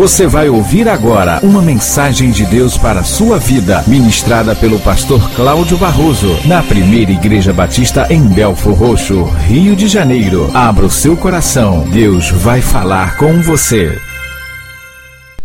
Você vai ouvir agora uma mensagem de Deus para a sua vida, ministrada pelo pastor Cláudio Barroso, na primeira Igreja Batista em Belfor Roxo, Rio de Janeiro. Abra o seu coração, Deus vai falar com você.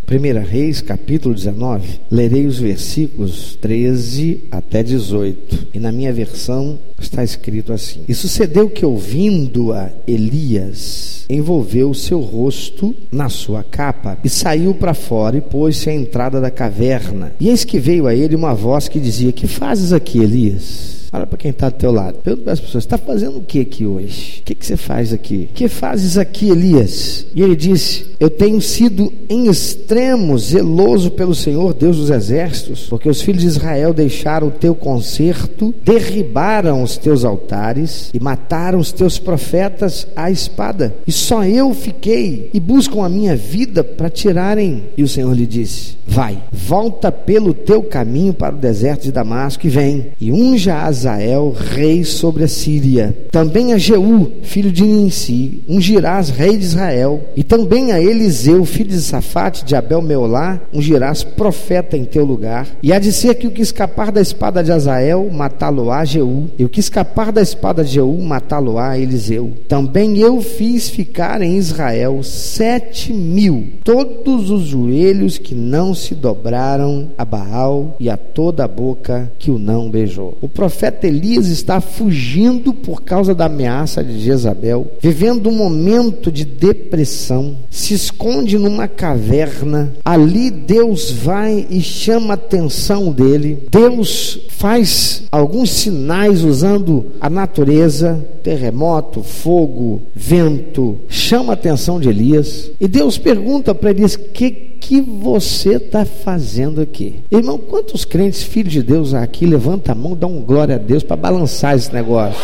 1 Reis, capítulo 19, lerei os versículos 13 até 18. E na minha versão está escrito assim: E sucedeu que, ouvindo-a Elias, envolveu o seu rosto na sua capa e saiu para fora e pôs-se à entrada da caverna. E eis que veio a ele uma voz que dizia: Que fazes aqui, Elias? Olha para quem está do teu lado. Pergunta para as pessoas: está fazendo o que aqui hoje? O que, que você faz aqui? O que fazes aqui, Elias? E ele disse: Eu tenho sido em extremo zeloso pelo Senhor, Deus dos exércitos, porque os filhos de Israel deixaram o teu conserto, derribaram os teus altares e mataram os teus profetas à espada. E só eu fiquei e buscam a minha vida para tirarem. E o Senhor lhe disse: Vai, volta pelo teu caminho para o deserto de Damasco e vem, e unja as Azael, rei sobre a Síria. Também a Jeú, filho de Ninsi, ungirás rei de Israel. E também a Eliseu, filho de Safate, de Abel Meolá, ungirás profeta em teu lugar. E há de ser que o que escapar da espada de Azael, matá-lo-á Jeú. E o que escapar da espada de Jeú, matá-lo-á Eliseu. Também eu fiz ficar em Israel sete mil, todos os joelhos que não se dobraram a Baal e a toda a boca que o não beijou. O profeta profeta Elias está fugindo por causa da ameaça de Jezabel, vivendo um momento de depressão, se esconde numa caverna. Ali Deus vai e chama a atenção dele. Deus faz alguns sinais usando a natureza, terremoto, fogo, vento, chama a atenção de Elias. E Deus pergunta para Elias: "Que que você está fazendo aqui? Irmão, quantos crentes, filhos de Deus aqui, levanta a mão, dá um glória a Deus para balançar esse negócio?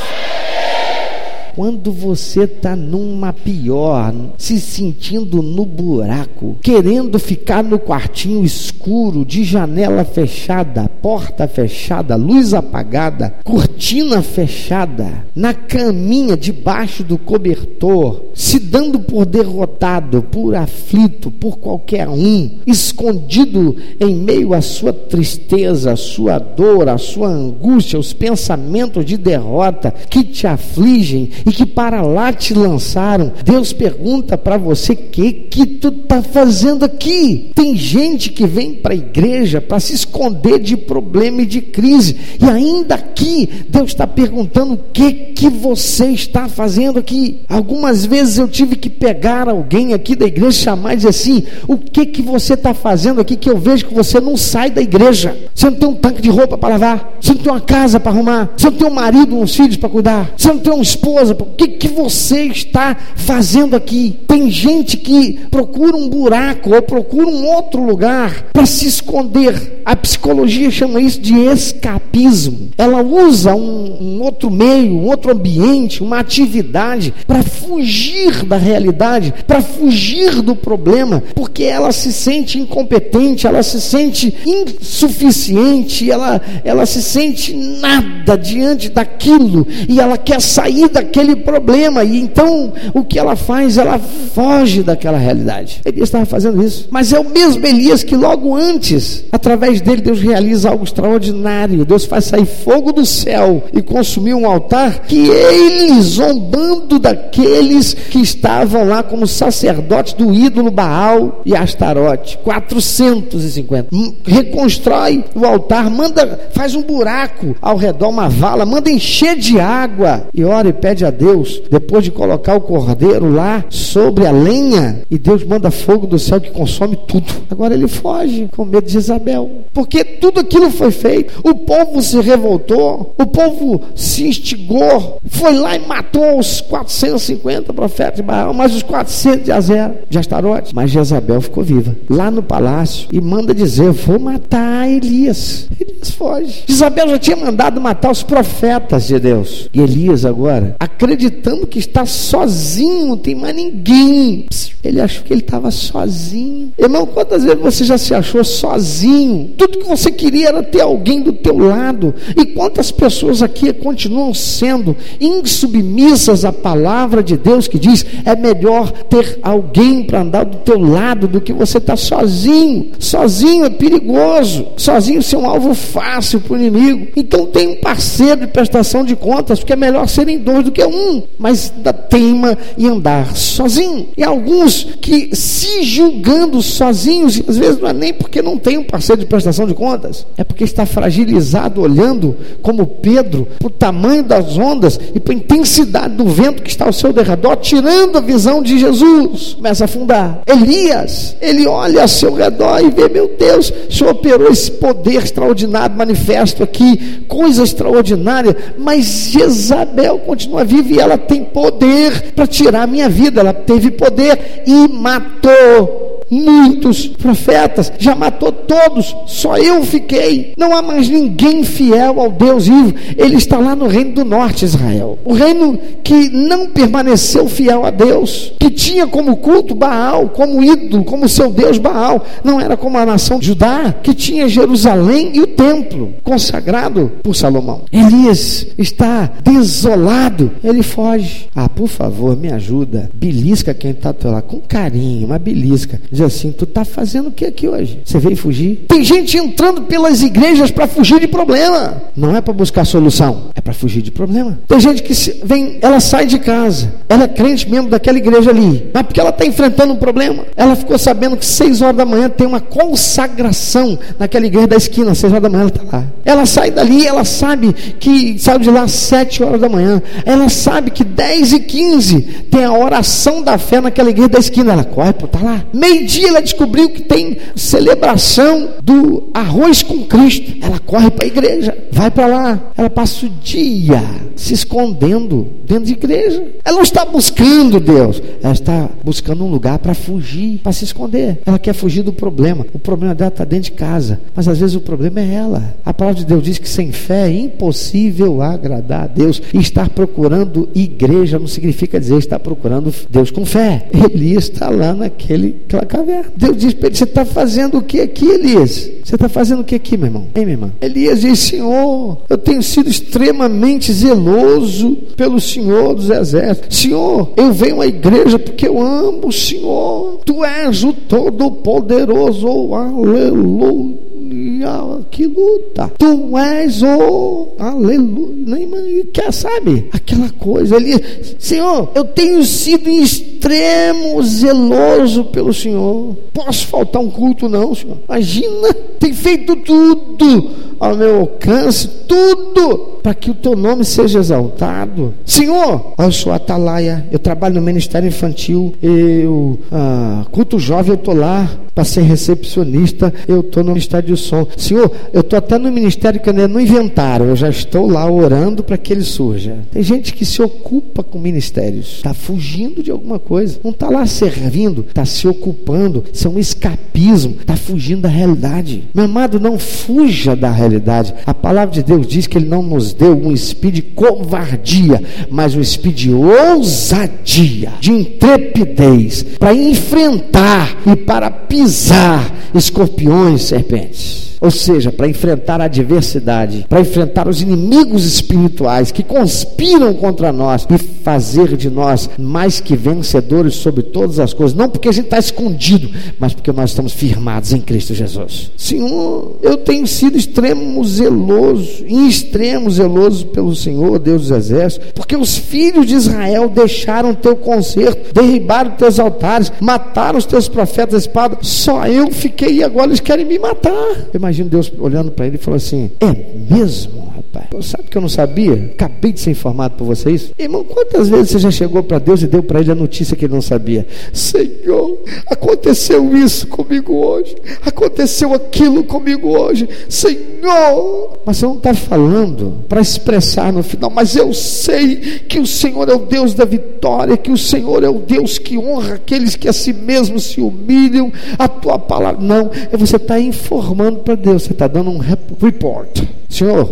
Quando você está numa pior, se sentindo no buraco, querendo ficar no quartinho escuro, de janela fechada, porta fechada, luz apagada, cortina fechada, na caminha debaixo do cobertor, se dando por derrotado, por aflito, por qualquer um, escondido em meio à sua tristeza, à sua dor, à sua angústia, os pensamentos de derrota que te afligem e que para lá te lançaram. Deus pergunta para você: que que tu está fazendo aqui? Tem gente que vem para a igreja para se esconder de problema e de crise, e ainda aqui Deus está perguntando: o que que você está fazendo aqui? Algumas vezes eu tive que pegar alguém aqui da igreja, chamar e dizer assim: o que que você está fazendo aqui? Que eu vejo que você não sai da igreja. Você não tem um tanque de roupa para lavar, você não tem uma casa para arrumar, você não tem um marido, uns filhos para cuidar, você não tem uma esposa. O que que você está fazendo aqui? Tem gente que procura um buraco ou procura um outro lugar para se esconder. A psicologia chama isso de escapismo. Ela usa um, um outro meio, um outro ambiente, uma atividade para fugir da realidade, para fugir do problema, porque ela se sente incompetente, ela se sente insuficiente, ela, ela se sente nada diante daquilo e ela quer sair daquele problema. E então o que ela faz? Ela foge daquela realidade. Elias estava fazendo isso, mas é o mesmo Elias que logo antes, através dele, Deus realiza algo extraordinário. Deus faz sair fogo do céu e consumir um altar que ele, zombando daqueles que estavam lá como sacerdotes do ídolo Baal e Astarote, 450, hum, reconstrói o altar, manda, faz um buraco ao redor, uma vala, manda encher de água e ora e pede a Deus, depois de colocar o cordeiro lá sobre a lenha, e Deus manda fogo do céu que consome tudo. Agora ele foge com medo de Isabel, porque tudo aquilo foi feito, o povo se revoltou, o povo se instigou, foi lá e matou os 450 profetas de Baal, mas os 400 de Azera, de Astarote. Mas Jezabel ficou viva, lá no palácio, e manda dizer: Vou matar Elias. Elias foge. Isabel já tinha mandado matar os profetas de Deus. E Elias agora, acreditando que está sozinho, não tem mais ninguém. Ele achou que ele estava sozinho. Irmão, quantas vezes você já se achou sozinho? Tudo que você queria era ter alguém do teu lado. E quantas pessoas aqui continuam sendo insubmissas à palavra de Deus que diz: é melhor ter alguém para andar do teu lado do que você estar tá sozinho. Sozinho é perigoso. Sozinho ser um alvo fácil para o inimigo. Então tem um parceiro de prestação de contas, porque é melhor serem dois do que um. Mas da teima e andar sozinho. E alguns que se julgando sozinhos, às vezes não é nem porque não tem um parceiro de prestação de contas, é porque está fragilizado olhando como Pedro para o tamanho das ondas e para a intensidade do vento que está ao seu derredor, tirando a visão de Jesus. Começa a afundar. Elias, ele olha ao seu redor e vê, meu Deus, o Senhor operou esse poder extraordinário, manifesto aqui, coisa extraordinária, mas Jezabel continua viva e ela tem poder para tirar a minha vida, ela teve poder e matou muitos profetas, já matou todos, só eu fiquei. Não há mais ninguém fiel ao Deus vivo. Ele está lá no reino do norte, Israel. O reino que não permaneceu fiel a Deus, que tinha como culto Baal, como ídolo, como seu Deus Baal. Não era como a nação de Judá, que tinha Jerusalém e o templo consagrado por Salomão. Elias está desolado, ele foge. Ah, por favor, me ajuda. Belisca quem está lá com carinho, uma belisca diz assim: Tu está fazendo o que aqui hoje? Você veio fugir? Tem gente entrando pelas igrejas para fugir de problema. Não é para buscar solução, é para fugir de problema. Tem gente que vem, ela sai de casa, ela é crente mesmo daquela igreja ali, mas porque ela está enfrentando um problema. Ela ficou sabendo que seis horas da manhã tem uma consagração naquela igreja da esquina, seis horas da manhã ela está lá. Ela sai dali, ela sabe que saiu de lá às sete horas da manhã. Ela sabe que dez e quinze tem a oração da fé naquela igreja da esquina. Ela corre para tá lá. Meio dia ela descobriu que tem celebração do arroz com Cristo. Ela corre para a igreja, vai para lá. Ela passa o dia se escondendo dentro de igreja. Ela não está buscando Deus, ela está buscando um lugar para fugir, para se esconder. Ela quer fugir do problema. O problema dela está dentro de casa, mas às vezes o problema é ela. A palavra de Deus diz que sem fé é impossível agradar a Deus. E estar procurando igreja não significa dizer estar procurando Deus com fé. Elias está lá naquele caverna. Deus diz para ele: Você está fazendo o que aqui, Elias? Você está fazendo o que aqui, meu irmão? Hein, minha irmã? Elias diz: Senhor, eu tenho sido extremamente zeloso pelo Senhor dos exércitos. Senhor, eu venho à igreja porque eu amo o Senhor. Tu és o Todo-Poderoso. Aleluia que luta. Tu és o aleluia. Nem quer sabe aquela coisa ali. Senhor, eu tenho sido em extremo zeloso pelo Senhor. Posso faltar um culto não, Senhor? Imagina, tem feito tudo ao meu alcance, tudo para que o teu nome seja exaltado. Senhor, eu sou atalaia, eu trabalho no ministério infantil, eu ah, culto jovem, eu estou lá para ser recepcionista, eu estou no ministério de som. Senhor, eu estou até no ministério que ainda não inventaram, eu já estou lá orando para que ele surja. Tem gente que se ocupa com ministérios, está fugindo de alguma coisa, não está lá servindo, está se ocupando, isso é um escapismo, está fugindo da realidade. Meu amado, não fuja da realidade. A palavra de Deus diz que ele não nos deu um espírito de covardia, mas um espírito de ousadia, de intrepidez, para enfrentar e para pisar escorpiões e serpentes ou seja, para enfrentar a adversidade, para enfrentar os inimigos espirituais que conspiram contra nós e fazer de nós mais que vencedores sobre todas as coisas, não porque a gente está escondido, mas porque nós estamos firmados em Cristo Jesus. Senhor, eu tenho sido extremo zeloso, em extremo zeloso pelo Senhor, Deus dos Exércitos, porque os filhos de Israel deixaram teu conserto, derribaram teus altares, mataram os teus profetas espada, só eu fiquei e agora eles querem me matar. Imagina imagino Deus olhando para ele e falando assim: É mesmo, rapaz. Sabe que eu não sabia? Acabei de ser informado por vocês. Irmão, quantas vezes você já chegou para Deus e deu para ele a notícia que ele não sabia? Senhor, aconteceu isso comigo hoje. Aconteceu aquilo comigo hoje. Senhor. Mas você não está falando para expressar no final, mas eu sei que o Senhor é o Deus da vitória, que o Senhor é o Deus que honra aqueles que a si mesmos se humilham. A tua palavra. Não, é você está informando para Deus, você está dando um report. Senhor,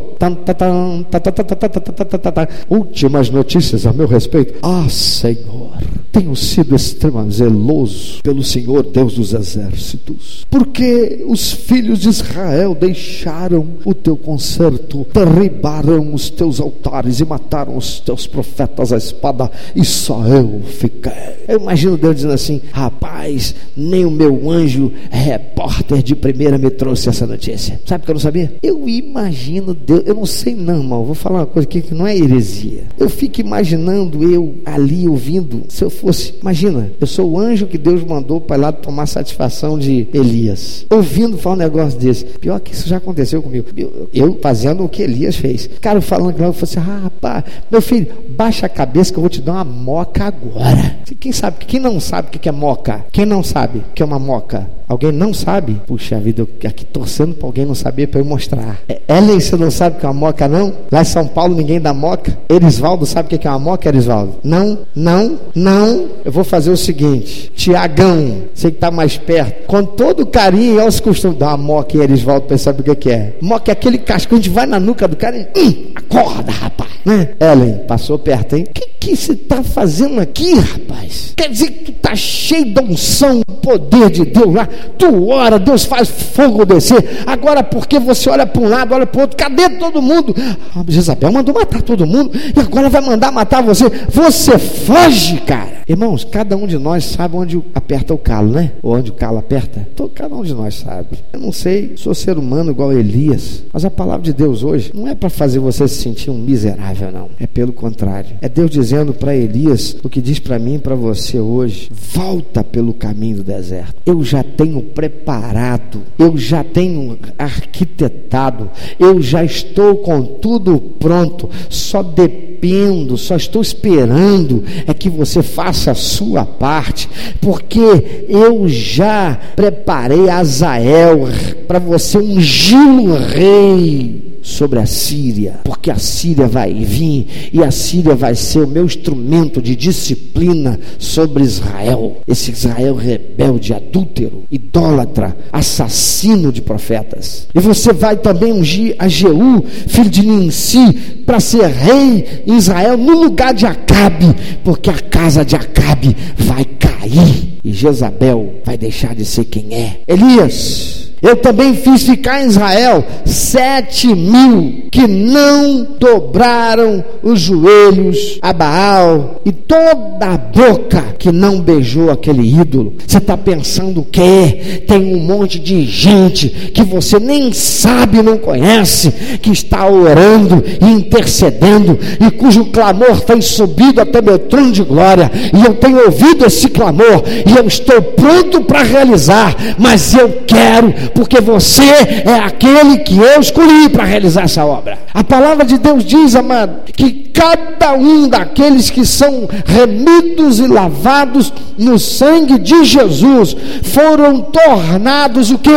últimas notícias a meu respeito. Ah, Senhor, tenho sido extremamente zeloso pelo Senhor Deus dos exércitos, porque os filhos de Israel deixaram o teu conserto, derribaram os teus altares e mataram os teus profetas à espada, e só eu fiquei. Eu imagino Deus dizendo assim: rapaz, nem o meu anjo repórter de primeira me trouxe essa notícia. Sabe que eu não sabia? Eu imagino Deus, eu não sei não, irmão, vou falar uma coisa aqui que não é heresia. Eu fico imaginando eu ali ouvindo, se eu fosse, imagina, eu sou o anjo que Deus mandou para lá tomar satisfação de Elias, ouvindo falar um negócio desse. Pior que isso já aconteceu comigo. Eu, eu fazendo o que Elias fez. Cara, falando que eu falei assim: ah, rapaz, meu filho, baixa a cabeça que eu vou te dar uma moca agora. Quem sabe, quem não sabe o que é moca? Quem não sabe o que é uma moca? Alguém não sabe? Puxa vida, eu aqui torcendo para alguém não saber para eu mostrar. É, Ellen, você não sabe o que é uma moca, não? Lá em São Paulo ninguém dá moca. Erisvaldo sabe o que é uma moca, Erisvaldo? Não, não, não. Eu vou fazer o seguinte: Tiagão, você que está mais perto, com todo carinho, eu costumo dar uma moca e Erisvaldo para saber o que é. Moca é aquele casco, a gente vai na nuca do cara e. Hum, acorda, rapaz. Né? Ellen, passou perto, hein? O que, que você está fazendo aqui, rapaz? Quer dizer que tu está cheio de unção, poder de Deus lá tu ora, Deus faz fogo descer. Agora, porque você olha para um lado, olha para o outro, cadê todo mundo? Ah, Jezabel mandou matar todo mundo e agora vai mandar matar você. Você foge, cara. Irmãos, cada um de nós sabe onde aperta o calo, né? Ou onde o calo aperta. Então, cada um de nós sabe. Eu não sei, sou ser humano igual Elias, mas a palavra de Deus hoje não é para fazer você se sentir um miserável, não. É pelo contrário. É Deus dizendo para Elias o que diz para mim e para você hoje: volta pelo caminho do deserto. Eu já tenho preparado, eu já tenho arquitetado, eu já estou com tudo pronto, só dependo, só estou esperando é que você faça a sua parte, porque eu já preparei Azael para você ungir o rei sobre a Síria, porque a Síria vai vir e a Síria vai ser o meu instrumento de disciplina sobre Israel. Esse Israel rebelde, adúltero, idólatra, assassino de profetas. E você vai também ungir a Jeú, filho de Ninsi, para ser rei em Israel no lugar de Acabe, porque a casa de Acabe vai cair e Jezabel vai deixar de ser quem é. Elias eu também fiz ficar em Israel sete mil que não dobraram os joelhos a Baal e toda a boca que não beijou aquele ídolo. Você está pensando o quê? Tem um monte de gente que você nem sabe, não conhece, que está orando e intercedendo e cujo clamor tem subido até meu trono de glória. E eu tenho ouvido esse clamor e eu estou pronto para realizar, mas eu quero porque você é aquele que eu escolhi para realizar essa obra. A palavra de Deus diz, amado, que cada um daqueles que são remidos e lavados no sangue de Jesus foram tornados o que?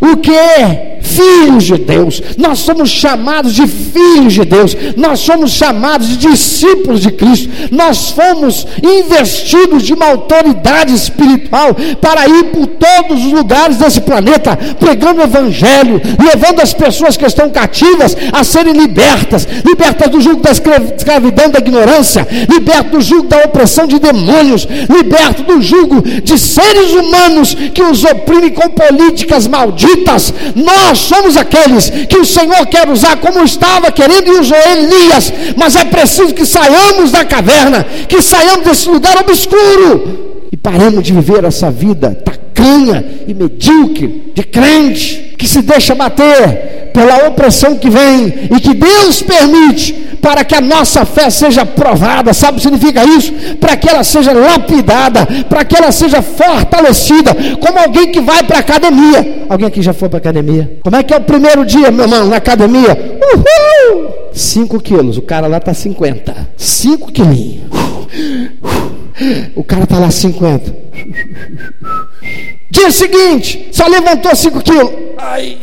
O que? filhos de Deus, nós somos chamados de filhos de Deus, nós somos chamados de discípulos de Cristo, nós fomos investidos de uma autoridade espiritual para ir por todos os lugares desse planeta, pregando o Evangelho, levando as pessoas que estão cativas a serem libertas, libertas do jugo da escravidão, da ignorância, libertas do jugo da opressão de demônios, libertas do jugo de seres humanos que os oprimem com políticas malditas. Nós somos aqueles que o Senhor quer usar como estava querendo e usou Elias, mas é preciso que saiamos da caverna, que saiamos desse lugar obscuro e paremos de viver essa vida tacanha e medíocre de crente que se deixa bater pela opressão que vem e que Deus permite para que a nossa fé seja provada. Sabe o que significa isso? Para que ela seja lapidada, para que ela seja fortalecida, como alguém que vai para a academia. Alguém aqui já foi para a academia? Como é que é o primeiro dia, meu irmão, na academia? Uhul! 5 quilos, o cara lá está 50. 5 quilinhos. O cara está lá 50. Dia seguinte, só levantou 5 quilos. Ai,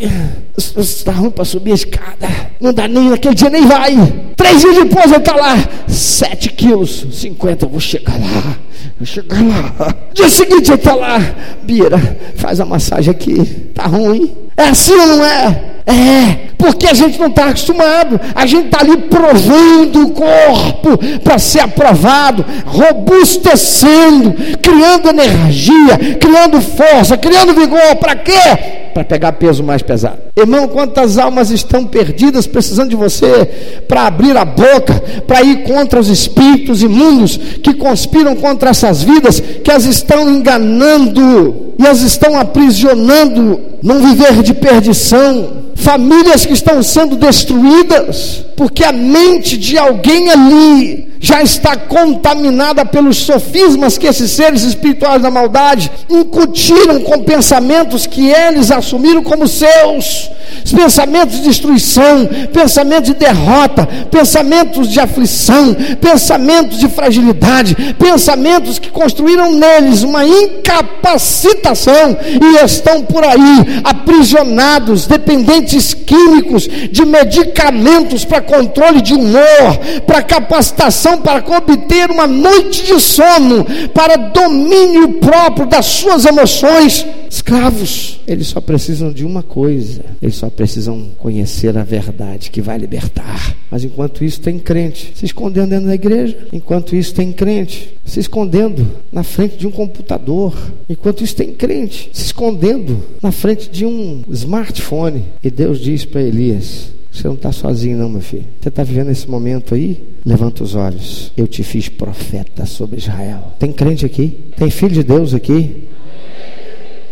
está ruim para subir a escada. Não dá nem naquele dia, nem vai. Três dias depois ele está lá, 7 quilos, 50. Vou chegar lá, vou chegar lá. Dia seguinte ele está lá, Bira, faz a massagem aqui. Tá ruim. É assim ou não é? É, porque a gente não está acostumado, a gente está ali provando o corpo para ser aprovado, robustecendo, criando energia, criando força, criando vigor, para quê? Para pegar peso mais pesado. Irmão, quantas almas estão perdidas precisando de você para abrir a boca, para ir contra os espíritos imundos que conspiram contra essas vidas, que as estão enganando e as estão aprisionando num viver de perdição famílias que estão sendo destruídas, porque a mente de alguém ali já está contaminada pelos sofismas que esses seres espirituais da maldade incutiram com pensamentos que eles assumiram como seus, pensamentos de destruição, pensamentos de derrota, pensamentos de aflição, pensamentos de fragilidade, pensamentos que construíram neles uma incapacitação e estão por aí aprisionados, dependentes químicos, de medicamentos para controle de humor, para capacitação para obter uma noite de sono, para domínio próprio das suas emoções. Escravos, eles só precisam de uma coisa: eles só precisam conhecer a verdade que vai libertar. Mas enquanto isso, tem crente se escondendo dentro da igreja. Enquanto isso, tem crente se escondendo na frente de um computador. Enquanto isso, tem crente se escondendo na frente de um smartphone. E Deus diz para Elias: você não está sozinho, não, meu filho. Você está vivendo esse momento aí? Levanta os olhos. Eu te fiz profeta sobre Israel. Tem crente aqui? Tem filho de Deus aqui?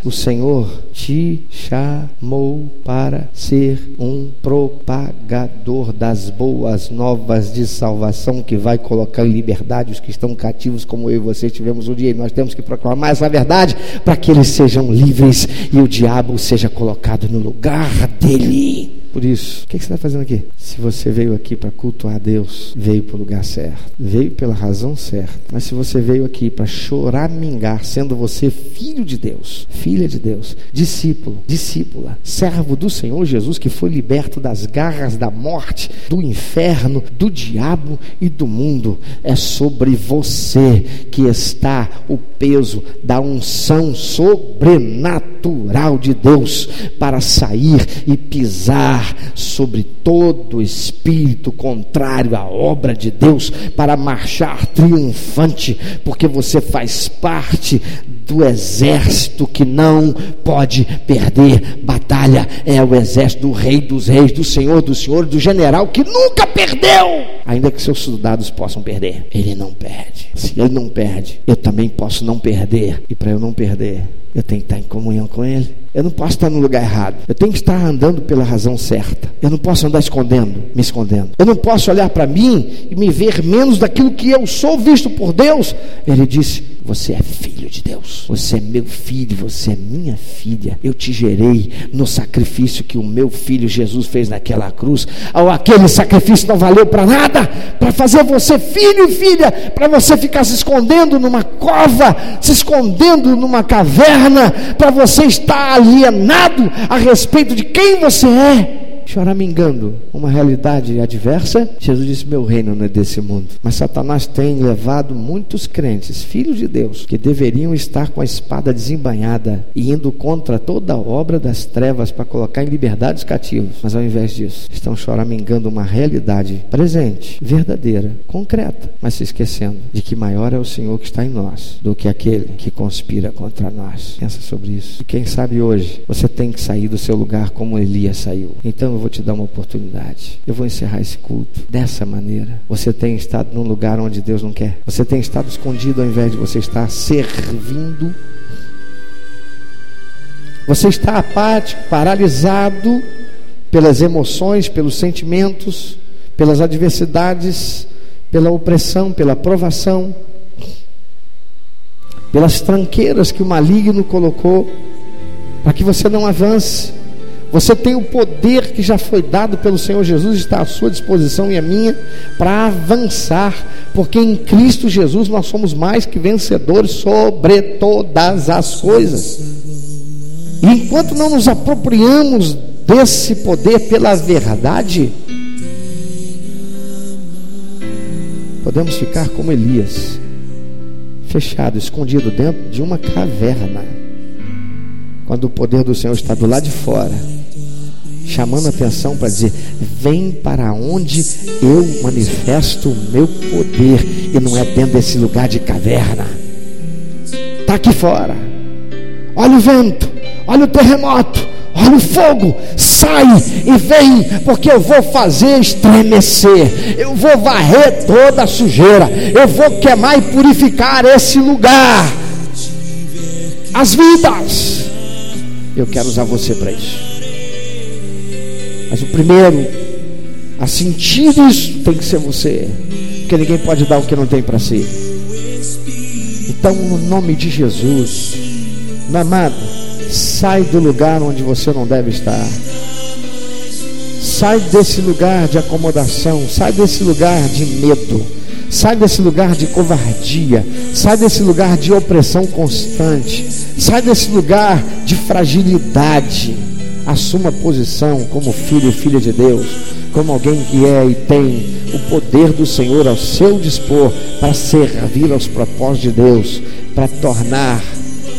O Senhor te chamou para ser um propagador das boas novas de salvação que vai colocar em liberdade os que estão cativos, como eu e você tivemos um dia. E nós temos que proclamar essa verdade para que eles sejam livres e o diabo seja colocado no lugar dele. Por isso, o que, você está fazendo aqui? Se você veio aqui para cultuar Deus, veio para o lugar certo, veio pela razão certa. Mas se você veio aqui para choramingar, sendo você filho de Deus, filha de Deus, discípulo, discípula, servo do Senhor Jesus, que foi liberto das garras da morte, do inferno, do diabo e do mundo, é sobre você que está o peso da unção sobrenatural de Deus para sair e pisar sobre todo espírito contrário à obra de Deus para marchar triunfante, porque você faz parte do exército que não pode perder batalha. É o exército do Rei dos Reis, do Senhor dos Senhores, do general que nunca perdeu, ainda que seus soldados possam perder. Ele não perde. Se ele não perde, eu também posso não perder. E para eu não perder, eu tenho que estar em comunhão com Ele. Eu não posso estar no lugar errado. Eu tenho que estar andando pela razão certa. Eu não posso andar escondendo, me escondendo. Eu não posso olhar para mim e me ver menos daquilo que eu sou visto por Deus. Ele disse: Você é filho de Deus. Você é meu filho, você é minha filha. Eu te gerei no sacrifício que o meu filho Jesus fez naquela cruz. Ou aquele sacrifício não valeu para nada para fazer você filho e filha, para você ficar se escondendo numa cova, se escondendo numa caverna para você estar alienado a respeito de quem você é choramingando uma realidade adversa, Jesus disse: Meu reino não é desse mundo. Mas Satanás tem levado muitos crentes, filhos de Deus, que deveriam estar com a espada desembanhada e indo contra toda a obra das trevas para colocar em liberdade os cativos. Mas ao invés disso, estão choramingando uma realidade presente, verdadeira, concreta, mas se esquecendo de que maior é o Senhor que está em nós do que aquele que conspira contra nós. Pensa sobre isso. E quem sabe hoje você tem que sair do seu lugar como Elias saiu. Então eu vou te dar uma oportunidade. Eu vou encerrar esse culto dessa maneira. Você tem estado num lugar onde Deus não quer. Você tem estado escondido ao invés de você estar servindo. Você está apático, paralisado pelas emoções, pelos sentimentos, pelas adversidades, pela opressão, pela provação, pelas tranqueiras que o maligno colocou, para que você não avance. Você tem o poder que já foi dado pelo Senhor Jesus, está à sua disposição e a minha, para avançar, porque em Cristo Jesus nós somos mais que vencedores sobre todas as coisas. E enquanto não nos apropriamos desse poder pela verdade, podemos ficar como Elias, fechado, escondido dentro de uma caverna, quando o poder do Senhor está do lado de fora, chamando a atenção para dizer: vem para onde eu manifesto o meu poder, e não é dentro desse lugar de caverna, está aqui fora. Olha o vento, olha o terremoto, olha o fogo, sai e vem, porque eu vou fazer estremecer, eu vou varrer toda a sujeira, eu vou queimar e purificar esse lugar. As vidas, eu quero usar você para isso. Mas o primeiro a sentir isso tem que ser você, porque ninguém pode dar o que não tem para si. Então, no nome de Jesus, meu amado, Sai do lugar onde você não deve estar. Sai desse lugar de acomodação, sai desse lugar de medo, sai desse lugar de covardia, sai desse lugar de opressão constante, sai desse lugar de fragilidade. Assuma posição como filho e filha de Deus, como alguém que é e tem o poder do Senhor ao seu dispor para servir aos propósitos de Deus, para tornar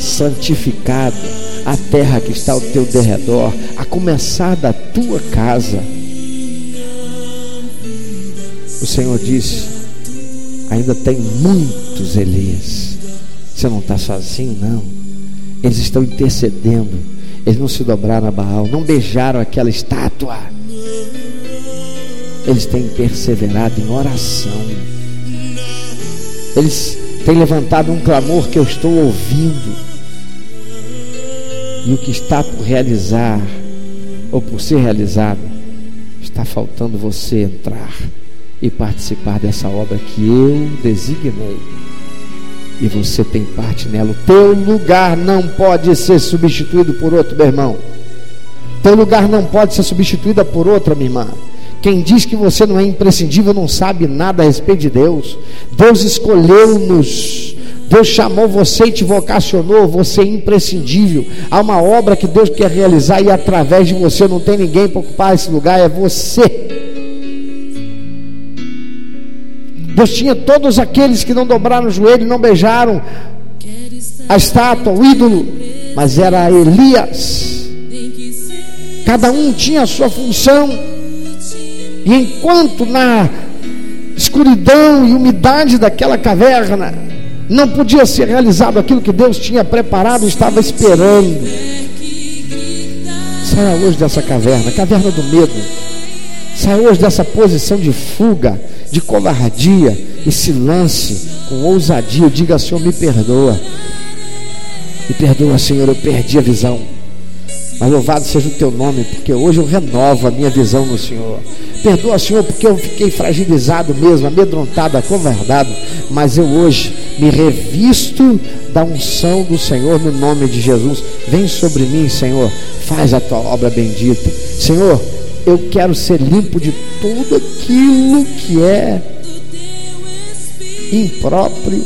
santificado a terra que está ao teu derredor, a começar da tua casa. O Senhor disse: ainda tem muitos Elias. Você não está sozinho, não. Eles estão intercedendo. Eles não se dobraram a Baal, não beijaram aquela estátua. Eles têm perseverado em oração. Eles têm levantado um clamor que eu estou ouvindo e o que está por realizar ou por ser realizado, está faltando você entrar e participar dessa obra que eu designei. E você tem parte nela. O teu lugar não pode ser substituído por outro, meu irmão. Teu lugar não pode ser substituído por outra, minha irmã. Quem diz que você não é imprescindível não sabe nada a respeito de Deus. Deus escolheu-nos Deus chamou você e te vocacionou, você é imprescindível. Há uma obra que Deus quer realizar e através de você não tem ninguém para ocupar esse lugar, é você. Deus tinha todos aqueles que não dobraram o joelho não beijaram a estátua, o ídolo, mas era Elias. Cada um tinha a sua função. E enquanto na escuridão e umidade daquela caverna, não podia ser realizado aquilo que Deus tinha preparado estava esperando. Saia hoje dessa caverna, caverna do medo. Saia hoje dessa posição de fuga, de covardia e se lance com ousadia. Diga, Senhor, me perdoa. Me perdoa, Senhor, eu perdi a visão. Mas louvado seja o teu nome, porque hoje eu renovo a minha visão no Senhor. Perdoa, Senhor, porque eu fiquei fragilizado mesmo, amedrontado, acovardado. Mas eu hoje me revisto da unção do Senhor no nome de Jesus. Vem sobre mim, Senhor, faz a tua obra bendita. Senhor, eu quero ser limpo de tudo aquilo que é impróprio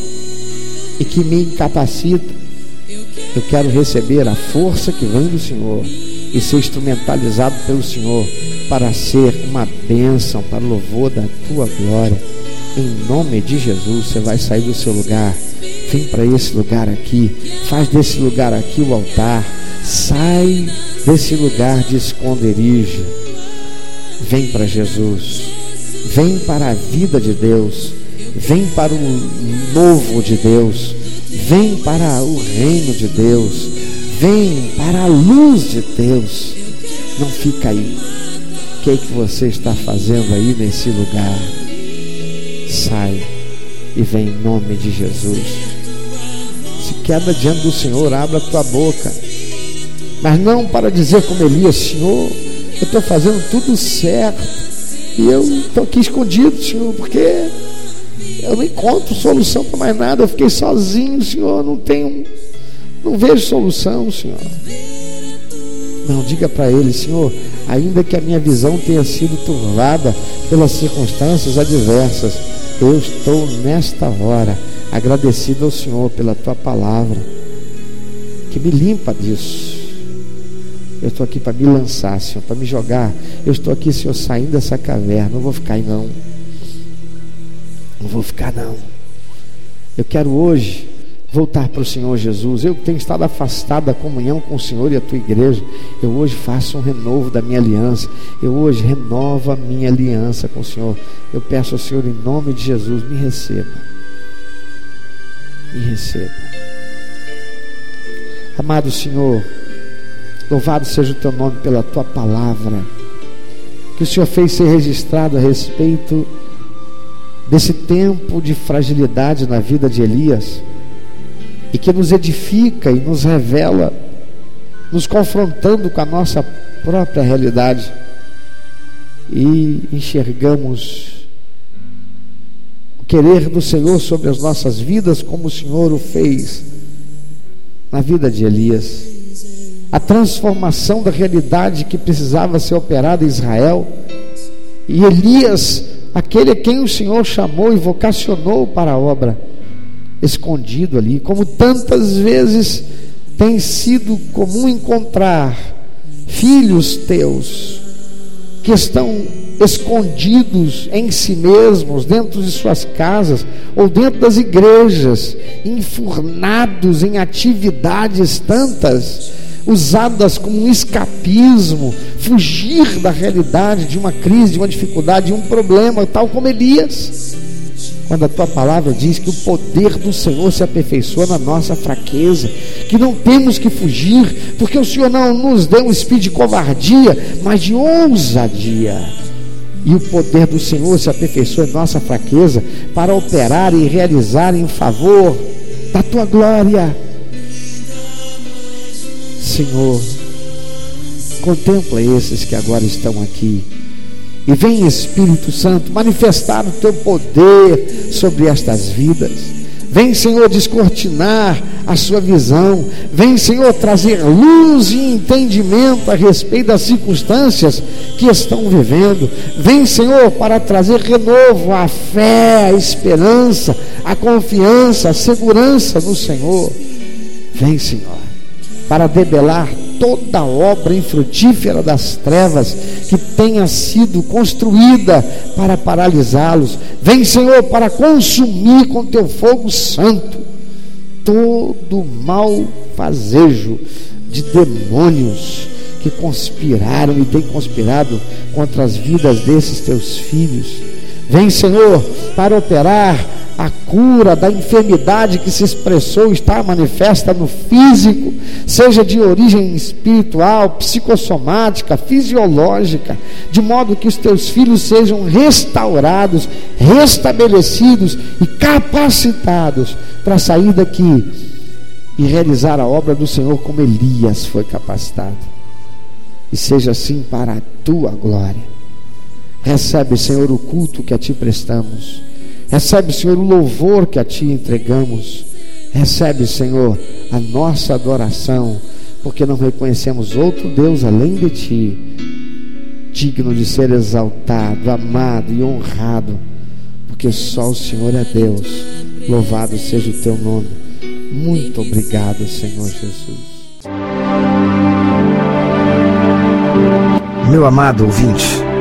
e que me incapacita. Eu quero receber a força que vem do Senhor e ser instrumentalizado pelo Senhor para ser uma bênção para o louvor da tua glória. Em nome de Jesus, você vai sair do seu lugar. Vem para esse lugar aqui. Faz desse lugar aqui o altar. Sai desse lugar de esconderijo. Vem para Jesus. Vem para a vida de Deus. Vem para o novo de Deus. Vem para o reino de Deus. Vem para a luz de Deus. Não fica aí. O que, é que você está fazendo aí nesse lugar? sai e vem em nome de Jesus. Se quebra diante do Senhor, abra a tua boca. mas não para dizer como Elias, Senhor, eu estou fazendo tudo certo e eu estou aqui escondido, Senhor, porque eu não encontro solução para mais nada, eu fiquei sozinho, Senhor, não tenho, não vejo solução, Senhor. Não, diga para ele, Senhor, ainda que a minha visão tenha sido turvada pelas circunstâncias adversas, eu estou nesta hora agradecido ao Senhor pela tua palavra, que me limpa disso. Eu estou aqui para me lançar, Senhor, para me jogar. Eu estou aqui, Senhor, saindo dessa caverna. Não vou ficar aí, não. Não vou ficar, não. Eu quero hoje voltar para o Senhor Jesus. Eu tenho estado afastado da comunhão com o Senhor e a tua igreja. Eu hoje faço um renovo da minha aliança. Eu hoje renovo a minha aliança com o Senhor. Eu peço ao Senhor, em nome de Jesus, me receba. Me receba. Amado Senhor, louvado seja o teu nome pela tua palavra. Que o Senhor fez ser registrado a respeito desse tempo de fragilidade na vida de Elias e que nos edifica e nos revela, nos confrontando com a nossa própria realidade e enxergamos o querer do Senhor sobre as nossas vidas, como o Senhor o fez na vida de Elias. A transformação da realidade que precisava ser operada em Israel. E Elias, aquele a quem o Senhor chamou e vocacionou para a obra, escondido ali, como tantas vezes tem sido comum encontrar filhos teus que estão escondidos em si mesmos, dentro de suas casas ou dentro das igrejas, enfurnados em atividades tantas, usadas como um escapismo, fugir da realidade de uma crise, de uma dificuldade, de um problema, tal como Elias. Quando a tua palavra diz que o poder do Senhor se aperfeiçoa na nossa fraqueza, que não temos que fugir, porque o Senhor não nos deu um espírito de covardia, mas de ousadia. E o poder do Senhor se aperfeiçoa em nossa fraqueza para operar e realizar em favor da tua glória. Senhor, contempla esses que agora estão aqui e vem Espírito Santo manifestar o teu poder sobre estas vidas. Vem, Senhor, descortinar a sua visão. Vem, Senhor, trazer luz e entendimento a respeito das circunstâncias que estão vivendo. Vem, Senhor, para trazer renovo a fé, a esperança, a confiança, a segurança no Senhor. Vem, Senhor, para debelar toda obra infrutífera das trevas que tenha sido construída para paralisá-los. Vem, Senhor, para consumir com teu fogo santo todo mal fazejo de demônios que conspiraram e têm conspirado contra as vidas desses teus filhos. Vem, Senhor, para operar a cura da enfermidade que se expressou está manifesta no físico, seja de origem espiritual, psicossomática, fisiológica, de modo que os teus filhos sejam restaurados, restabelecidos e capacitados para sair daqui e realizar a obra do Senhor como Elias foi capacitado. E seja assim para a tua glória. Recebe, Senhor, o culto que a ti prestamos Recebe, Senhor, o louvor que a Ti entregamos. Recebe, Senhor, a nossa adoração, porque não reconhecemos outro Deus além de Ti, digno de ser exaltado, amado e honrado, porque só o Senhor é Deus. Louvado seja o Teu nome. Muito obrigado, Senhor Jesus. Meu amado ouvinte,